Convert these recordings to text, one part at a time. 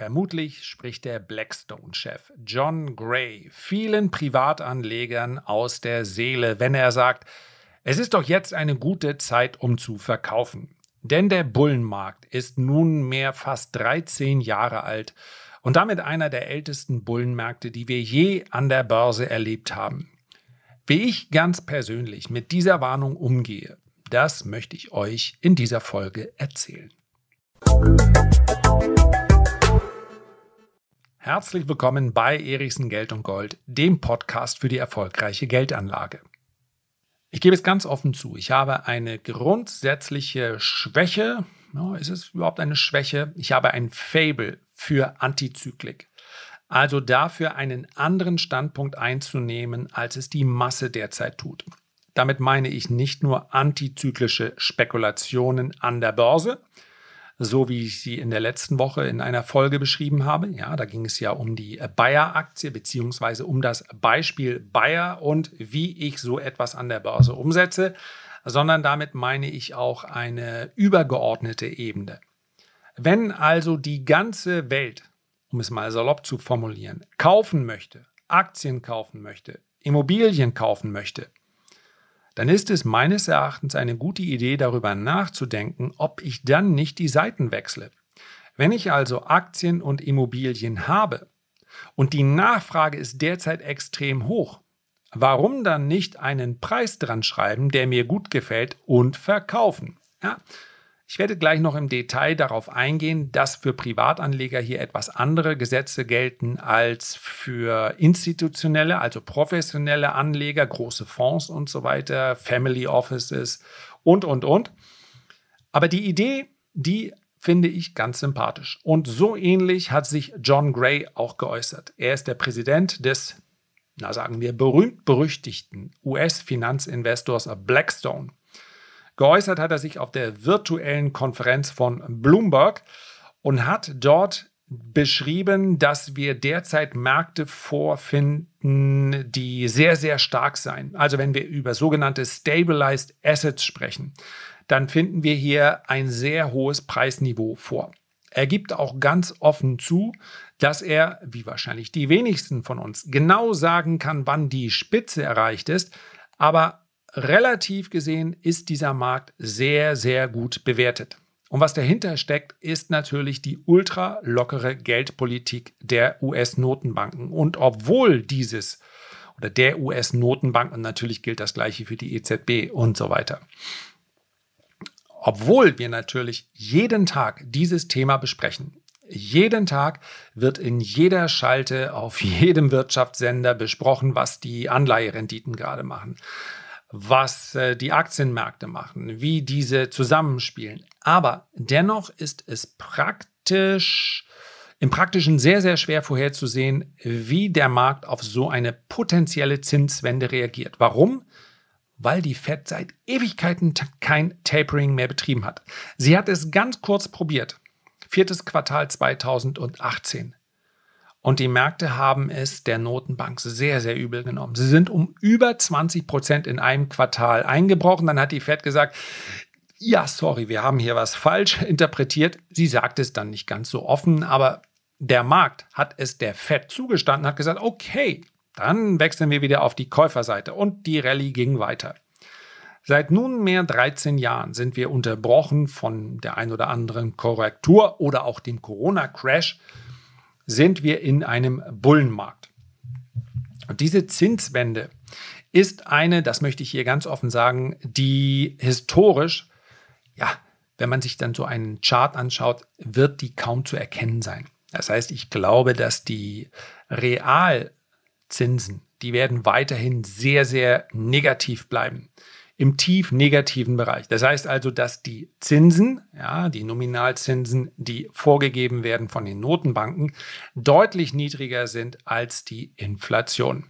Vermutlich spricht der Blackstone-Chef John Gray vielen Privatanlegern aus der Seele, wenn er sagt, es ist doch jetzt eine gute Zeit, um zu verkaufen. Denn der Bullenmarkt ist nunmehr fast 13 Jahre alt und damit einer der ältesten Bullenmärkte, die wir je an der Börse erlebt haben. Wie ich ganz persönlich mit dieser Warnung umgehe, das möchte ich euch in dieser Folge erzählen. Herzlich willkommen bei Erichsen Geld und Gold, dem Podcast für die erfolgreiche Geldanlage. Ich gebe es ganz offen zu, ich habe eine grundsätzliche Schwäche. Ist es überhaupt eine Schwäche? Ich habe ein Fable für Antizyklik. Also dafür einen anderen Standpunkt einzunehmen, als es die Masse derzeit tut. Damit meine ich nicht nur antizyklische Spekulationen an der Börse, so wie ich sie in der letzten Woche in einer Folge beschrieben habe. Ja, da ging es ja um die Bayer-Aktie beziehungsweise um das Beispiel Bayer und wie ich so etwas an der Börse umsetze, sondern damit meine ich auch eine übergeordnete Ebene. Wenn also die ganze Welt, um es mal salopp zu formulieren, kaufen möchte, Aktien kaufen möchte, Immobilien kaufen möchte, dann ist es meines Erachtens eine gute Idee, darüber nachzudenken, ob ich dann nicht die Seiten wechsle. Wenn ich also Aktien und Immobilien habe und die Nachfrage ist derzeit extrem hoch, warum dann nicht einen Preis dran schreiben, der mir gut gefällt und verkaufen? Ja, ich werde gleich noch im Detail darauf eingehen, dass für Privatanleger hier etwas andere Gesetze gelten als für institutionelle, also professionelle Anleger, große Fonds und so weiter, Family Offices und, und, und. Aber die Idee, die finde ich ganz sympathisch. Und so ähnlich hat sich John Gray auch geäußert. Er ist der Präsident des, na sagen wir, berühmt-berüchtigten US-Finanzinvestors Blackstone. Geäußert hat er sich auf der virtuellen Konferenz von Bloomberg und hat dort beschrieben, dass wir derzeit Märkte vorfinden, die sehr, sehr stark sein. Also wenn wir über sogenannte Stabilized Assets sprechen, dann finden wir hier ein sehr hohes Preisniveau vor. Er gibt auch ganz offen zu, dass er, wie wahrscheinlich die wenigsten von uns, genau sagen kann, wann die Spitze erreicht ist, aber relativ gesehen ist dieser Markt sehr, sehr gut bewertet. Und was dahinter steckt, ist natürlich die ultra lockere Geldpolitik der US-Notenbanken. Und obwohl dieses oder der US-Notenbank, und natürlich gilt das gleiche für die EZB und so weiter, obwohl wir natürlich jeden Tag dieses Thema besprechen, jeden Tag wird in jeder Schalte auf jedem Wirtschaftssender besprochen, was die Anleiherenditen gerade machen was äh, die Aktienmärkte machen, wie diese zusammenspielen. Aber dennoch ist es praktisch, im Praktischen sehr, sehr schwer vorherzusehen, wie der Markt auf so eine potenzielle Zinswende reagiert. Warum? Weil die Fed seit Ewigkeiten kein Tapering mehr betrieben hat. Sie hat es ganz kurz probiert. Viertes Quartal 2018. Und die Märkte haben es der Notenbank sehr, sehr übel genommen. Sie sind um über 20 Prozent in einem Quartal eingebrochen. Dann hat die Fed gesagt, ja, sorry, wir haben hier was falsch interpretiert. Sie sagt es dann nicht ganz so offen, aber der Markt hat es der Fed zugestanden, hat gesagt, okay, dann wechseln wir wieder auf die Käuferseite und die Rallye ging weiter. Seit nunmehr 13 Jahren sind wir unterbrochen von der ein oder anderen Korrektur oder auch dem Corona-Crash sind wir in einem Bullenmarkt. Und diese Zinswende ist eine, das möchte ich hier ganz offen sagen, die historisch, ja, wenn man sich dann so einen Chart anschaut, wird die kaum zu erkennen sein. Das heißt, ich glaube, dass die Realzinsen, die werden weiterhin sehr, sehr negativ bleiben im tief negativen Bereich. Das heißt also, dass die Zinsen, ja, die Nominalzinsen, die vorgegeben werden von den Notenbanken, deutlich niedriger sind als die Inflation.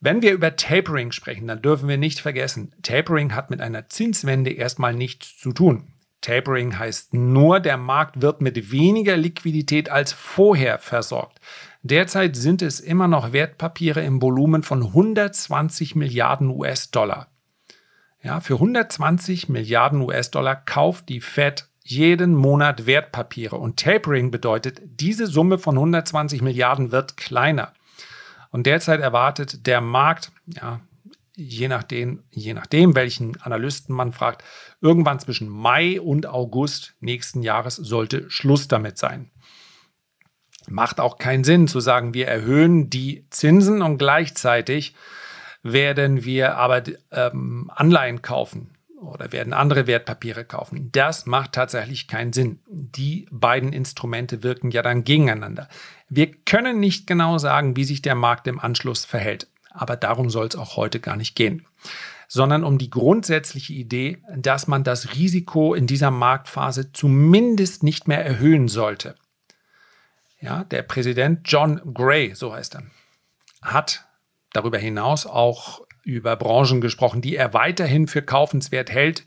Wenn wir über Tapering sprechen, dann dürfen wir nicht vergessen, Tapering hat mit einer Zinswende erstmal nichts zu tun. Tapering heißt nur, der Markt wird mit weniger Liquidität als vorher versorgt. Derzeit sind es immer noch Wertpapiere im Volumen von 120 Milliarden US-Dollar. Ja, für 120 Milliarden US-Dollar kauft die Fed jeden Monat Wertpapiere. Und Tapering bedeutet, diese Summe von 120 Milliarden wird kleiner. Und derzeit erwartet der Markt, ja, je nachdem, je nachdem, welchen Analysten man fragt, irgendwann zwischen Mai und August nächsten Jahres sollte Schluss damit sein. Macht auch keinen Sinn zu sagen, wir erhöhen die Zinsen und gleichzeitig werden wir aber ähm, Anleihen kaufen oder werden andere Wertpapiere kaufen. Das macht tatsächlich keinen Sinn. Die beiden Instrumente wirken ja dann gegeneinander. Wir können nicht genau sagen, wie sich der Markt im Anschluss verhält. Aber darum soll es auch heute gar nicht gehen, sondern um die grundsätzliche Idee, dass man das Risiko in dieser Marktphase zumindest nicht mehr erhöhen sollte. Ja, der Präsident John Gray, so heißt er, hat darüber hinaus auch über Branchen gesprochen, die er weiterhin für kaufenswert hält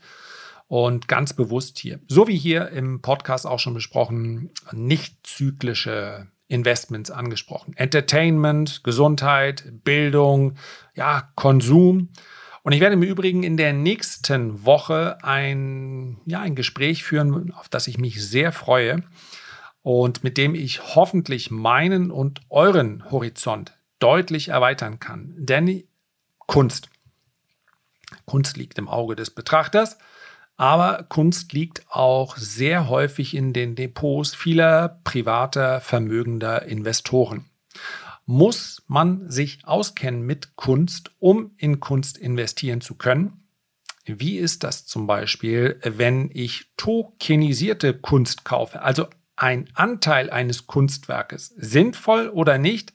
und ganz bewusst hier, so wie hier im Podcast auch schon besprochen, nicht zyklische Investments angesprochen. Entertainment, Gesundheit, Bildung, ja, Konsum. Und ich werde im Übrigen in der nächsten Woche ein, ja, ein Gespräch führen, auf das ich mich sehr freue und mit dem ich hoffentlich meinen und euren Horizont deutlich erweitern kann. Denn Kunst. Kunst liegt im Auge des Betrachters, aber Kunst liegt auch sehr häufig in den Depots vieler privater, vermögender Investoren. Muss man sich auskennen mit Kunst, um in Kunst investieren zu können? Wie ist das zum Beispiel, wenn ich tokenisierte Kunst kaufe, also ein Anteil eines Kunstwerkes, sinnvoll oder nicht?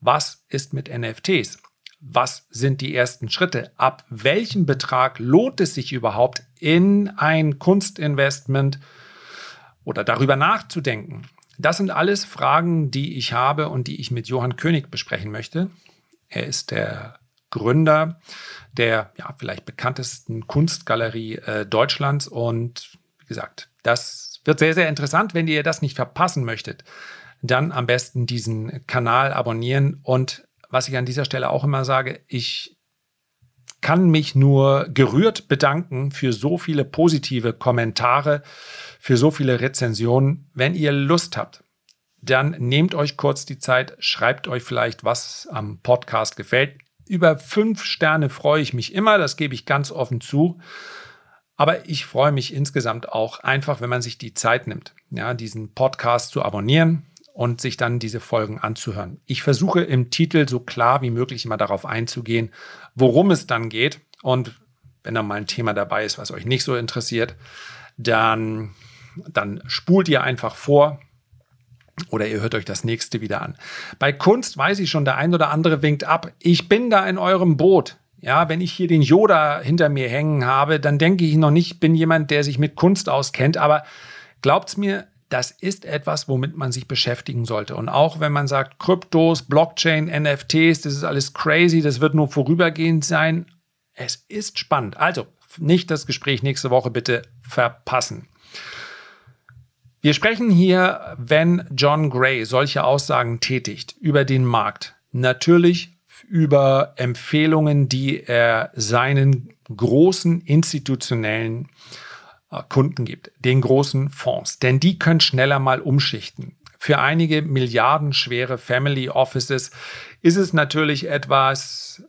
Was ist mit NFTs? was sind die ersten Schritte? Ab welchem Betrag lohnt es sich überhaupt, in ein Kunstinvestment oder darüber nachzudenken? Das sind alles Fragen, die ich habe und die ich mit Johann König besprechen möchte. Er ist der Gründer der ja, vielleicht bekanntesten Kunstgalerie äh, Deutschlands und wie gesagt, das wird sehr, sehr interessant. Wenn ihr das nicht verpassen möchtet, dann am besten diesen Kanal abonnieren und was ich an dieser Stelle auch immer sage, ich kann mich nur gerührt bedanken für so viele positive Kommentare, für so viele Rezensionen. Wenn ihr Lust habt, dann nehmt euch kurz die Zeit, schreibt euch vielleicht, was am Podcast gefällt. Über fünf Sterne freue ich mich immer, das gebe ich ganz offen zu. Aber ich freue mich insgesamt auch einfach, wenn man sich die Zeit nimmt, ja, diesen Podcast zu abonnieren, und sich dann diese Folgen anzuhören. Ich versuche im Titel so klar wie möglich immer darauf einzugehen, worum es dann geht. Und wenn da mal ein Thema dabei ist, was euch nicht so interessiert, dann, dann spult ihr einfach vor oder ihr hört euch das nächste wieder an. Bei Kunst weiß ich schon, der ein oder andere winkt ab. Ich bin da in eurem Boot. Ja, wenn ich hier den Yoda hinter mir hängen habe, dann denke ich noch nicht, ich bin jemand, der sich mit Kunst auskennt. Aber glaubt's mir, das ist etwas, womit man sich beschäftigen sollte. Und auch wenn man sagt, Kryptos, Blockchain, NFTs, das ist alles crazy, das wird nur vorübergehend sein. Es ist spannend. Also nicht das Gespräch nächste Woche bitte verpassen. Wir sprechen hier, wenn John Gray solche Aussagen tätigt über den Markt, natürlich über Empfehlungen, die er seinen großen institutionellen äh, Kunden gibt, den großen Fonds. Denn die können schneller mal umschichten. Für einige milliardenschwere Family Offices ist es natürlich etwas,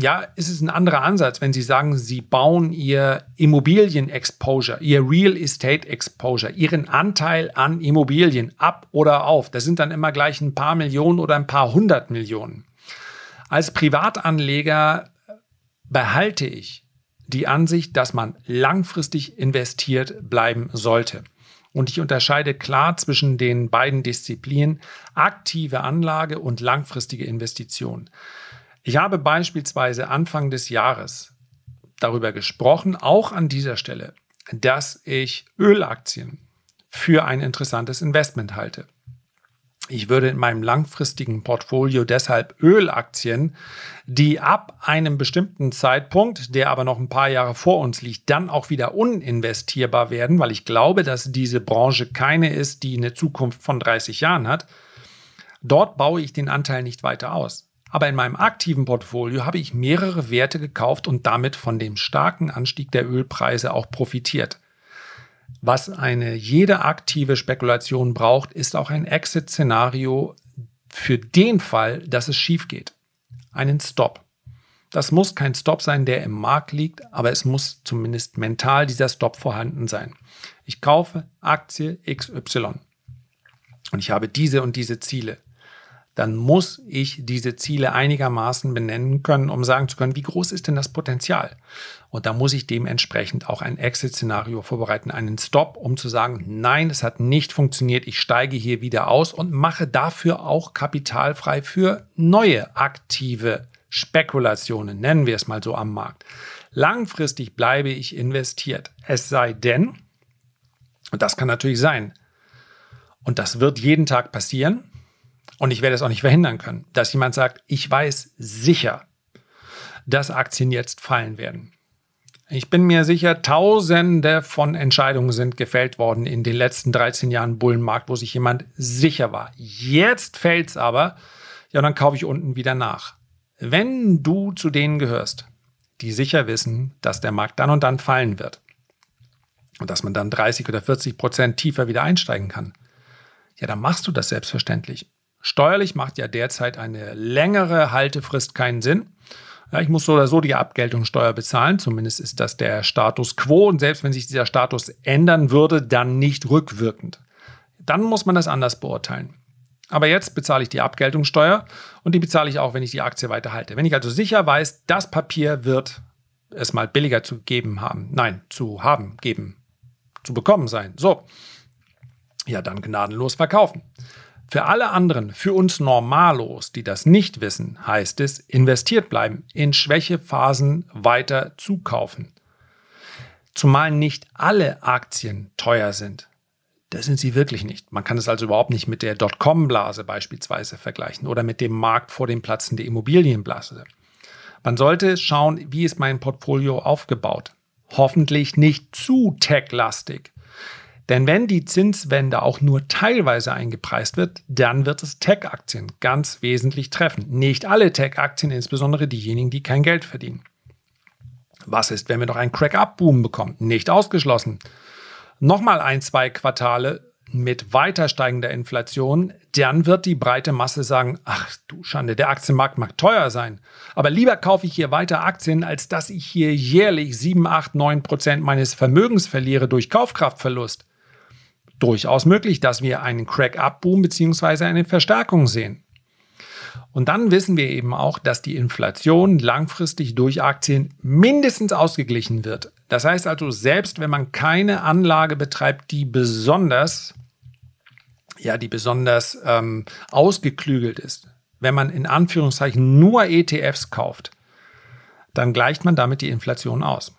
ja, ist es ein anderer Ansatz, wenn Sie sagen, Sie bauen Ihr Immobilien-Exposure, Ihr Real Estate Exposure, Ihren Anteil an Immobilien ab oder auf. Das sind dann immer gleich ein paar Millionen oder ein paar hundert Millionen. Als Privatanleger behalte ich die Ansicht, dass man langfristig investiert bleiben sollte. Und ich unterscheide klar zwischen den beiden Disziplinen aktive Anlage und langfristige Investition. Ich habe beispielsweise Anfang des Jahres darüber gesprochen, auch an dieser Stelle, dass ich Ölaktien für ein interessantes Investment halte. Ich würde in meinem langfristigen Portfolio deshalb Ölaktien, die ab einem bestimmten Zeitpunkt, der aber noch ein paar Jahre vor uns liegt, dann auch wieder uninvestierbar werden, weil ich glaube, dass diese Branche keine ist, die eine Zukunft von 30 Jahren hat. Dort baue ich den Anteil nicht weiter aus. Aber in meinem aktiven Portfolio habe ich mehrere Werte gekauft und damit von dem starken Anstieg der Ölpreise auch profitiert. Was eine jede aktive Spekulation braucht, ist auch ein Exit-Szenario für den Fall, dass es schief geht. Einen Stop. Das muss kein Stop sein, der im Markt liegt, aber es muss zumindest mental dieser Stop vorhanden sein. Ich kaufe Aktie XY und ich habe diese und diese Ziele. Dann muss ich diese Ziele einigermaßen benennen können, um sagen zu können, wie groß ist denn das Potenzial? Und da muss ich dementsprechend auch ein Exit-Szenario vorbereiten, einen Stop, um zu sagen, nein, es hat nicht funktioniert, ich steige hier wieder aus und mache dafür auch kapitalfrei für neue aktive Spekulationen, nennen wir es mal so am Markt. Langfristig bleibe ich investiert. Es sei denn, und das kann natürlich sein, und das wird jeden Tag passieren, und ich werde es auch nicht verhindern können, dass jemand sagt, ich weiß sicher, dass Aktien jetzt fallen werden. Ich bin mir sicher, tausende von Entscheidungen sind gefällt worden in den letzten 13 Jahren Bullenmarkt, wo sich jemand sicher war. Jetzt fällt es aber, ja, dann kaufe ich unten wieder nach. Wenn du zu denen gehörst, die sicher wissen, dass der Markt dann und dann fallen wird und dass man dann 30 oder 40 Prozent tiefer wieder einsteigen kann, ja, dann machst du das selbstverständlich. Steuerlich macht ja derzeit eine längere Haltefrist keinen Sinn. Ja, ich muss so oder so die Abgeltungssteuer bezahlen, zumindest ist das der Status quo und selbst wenn sich dieser Status ändern würde, dann nicht rückwirkend. Dann muss man das anders beurteilen. Aber jetzt bezahle ich die Abgeltungssteuer und die bezahle ich auch, wenn ich die Aktie weiterhalte. Wenn ich also sicher weiß, das Papier wird es mal billiger zu geben haben, nein, zu haben, geben, zu bekommen sein. So, ja, dann gnadenlos verkaufen. Für alle anderen, für uns Normalos, die das nicht wissen, heißt es, investiert bleiben, in Schwächephasen weiter zukaufen. Zumal nicht alle Aktien teuer sind. Das sind sie wirklich nicht. Man kann es also überhaupt nicht mit der Dotcom-Blase beispielsweise vergleichen oder mit dem Markt vor dem Platzen der Immobilienblase. Man sollte schauen, wie ist mein Portfolio aufgebaut. Hoffentlich nicht zu tech-lastig. Denn wenn die Zinswende auch nur teilweise eingepreist wird, dann wird es Tech-Aktien ganz wesentlich treffen. Nicht alle Tech-Aktien, insbesondere diejenigen, die kein Geld verdienen. Was ist, wenn wir noch einen Crack-Up-Boom bekommen? Nicht ausgeschlossen nochmal ein, zwei Quartale mit weiter steigender Inflation, dann wird die breite Masse sagen, ach du Schande, der Aktienmarkt mag teuer sein. Aber lieber kaufe ich hier weiter Aktien, als dass ich hier jährlich 7, 8, 9 Prozent meines Vermögens verliere durch Kaufkraftverlust. Durchaus möglich, dass wir einen Crack-Up-Boom bzw. eine Verstärkung sehen. Und dann wissen wir eben auch, dass die Inflation langfristig durch Aktien mindestens ausgeglichen wird. Das heißt also, selbst wenn man keine Anlage betreibt, die besonders, ja, die besonders ähm, ausgeklügelt ist, wenn man in Anführungszeichen nur ETFs kauft, dann gleicht man damit die Inflation aus.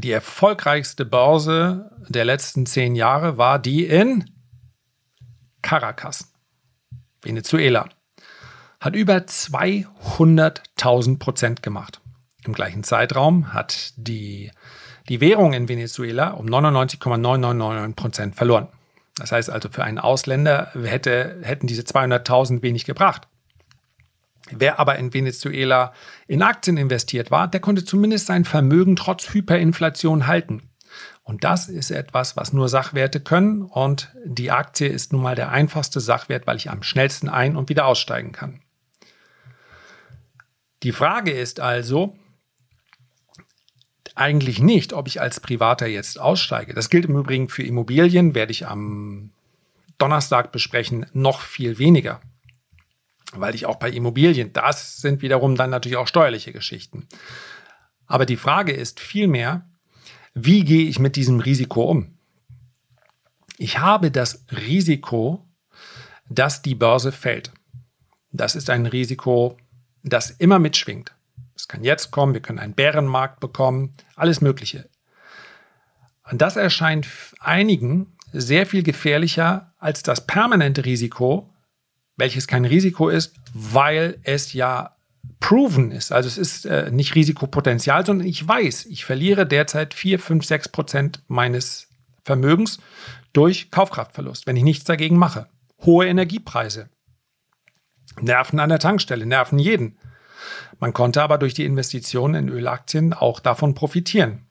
Die erfolgreichste Börse der letzten zehn Jahre war die in Caracas, Venezuela hat über 200.000 Prozent gemacht. Im gleichen Zeitraum hat die, die Währung in Venezuela um 99,999 Prozent verloren. Das heißt also, für einen Ausländer hätte, hätten diese 200.000 wenig gebracht. Wer aber in Venezuela in Aktien investiert war, der konnte zumindest sein Vermögen trotz Hyperinflation halten. Und das ist etwas, was nur Sachwerte können. Und die Aktie ist nun mal der einfachste Sachwert, weil ich am schnellsten ein- und wieder aussteigen kann. Die Frage ist also eigentlich nicht, ob ich als Privater jetzt aussteige. Das gilt im Übrigen für Immobilien, werde ich am Donnerstag besprechen, noch viel weniger. Weil ich auch bei Immobilien, das sind wiederum dann natürlich auch steuerliche Geschichten. Aber die Frage ist vielmehr, wie gehe ich mit diesem Risiko um? Ich habe das Risiko, dass die Börse fällt. Das ist ein Risiko, das immer mitschwingt. Es kann jetzt kommen, wir können einen Bärenmarkt bekommen, alles Mögliche. Und das erscheint einigen sehr viel gefährlicher als das permanente Risiko, welches kein Risiko ist, weil es ja proven ist. Also es ist äh, nicht Risikopotenzial, sondern ich weiß, ich verliere derzeit 4, 5, 6 Prozent meines Vermögens durch Kaufkraftverlust, wenn ich nichts dagegen mache. Hohe Energiepreise, nerven an der Tankstelle, nerven jeden. Man konnte aber durch die Investitionen in Ölaktien auch davon profitieren.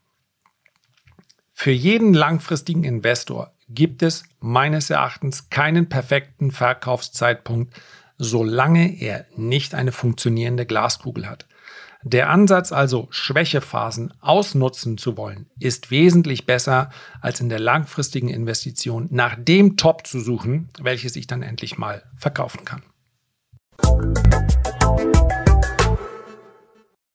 Für jeden langfristigen Investor gibt es meines Erachtens keinen perfekten Verkaufszeitpunkt, solange er nicht eine funktionierende Glaskugel hat. Der Ansatz also, Schwächephasen ausnutzen zu wollen, ist wesentlich besser, als in der langfristigen Investition nach dem Top zu suchen, welches ich dann endlich mal verkaufen kann.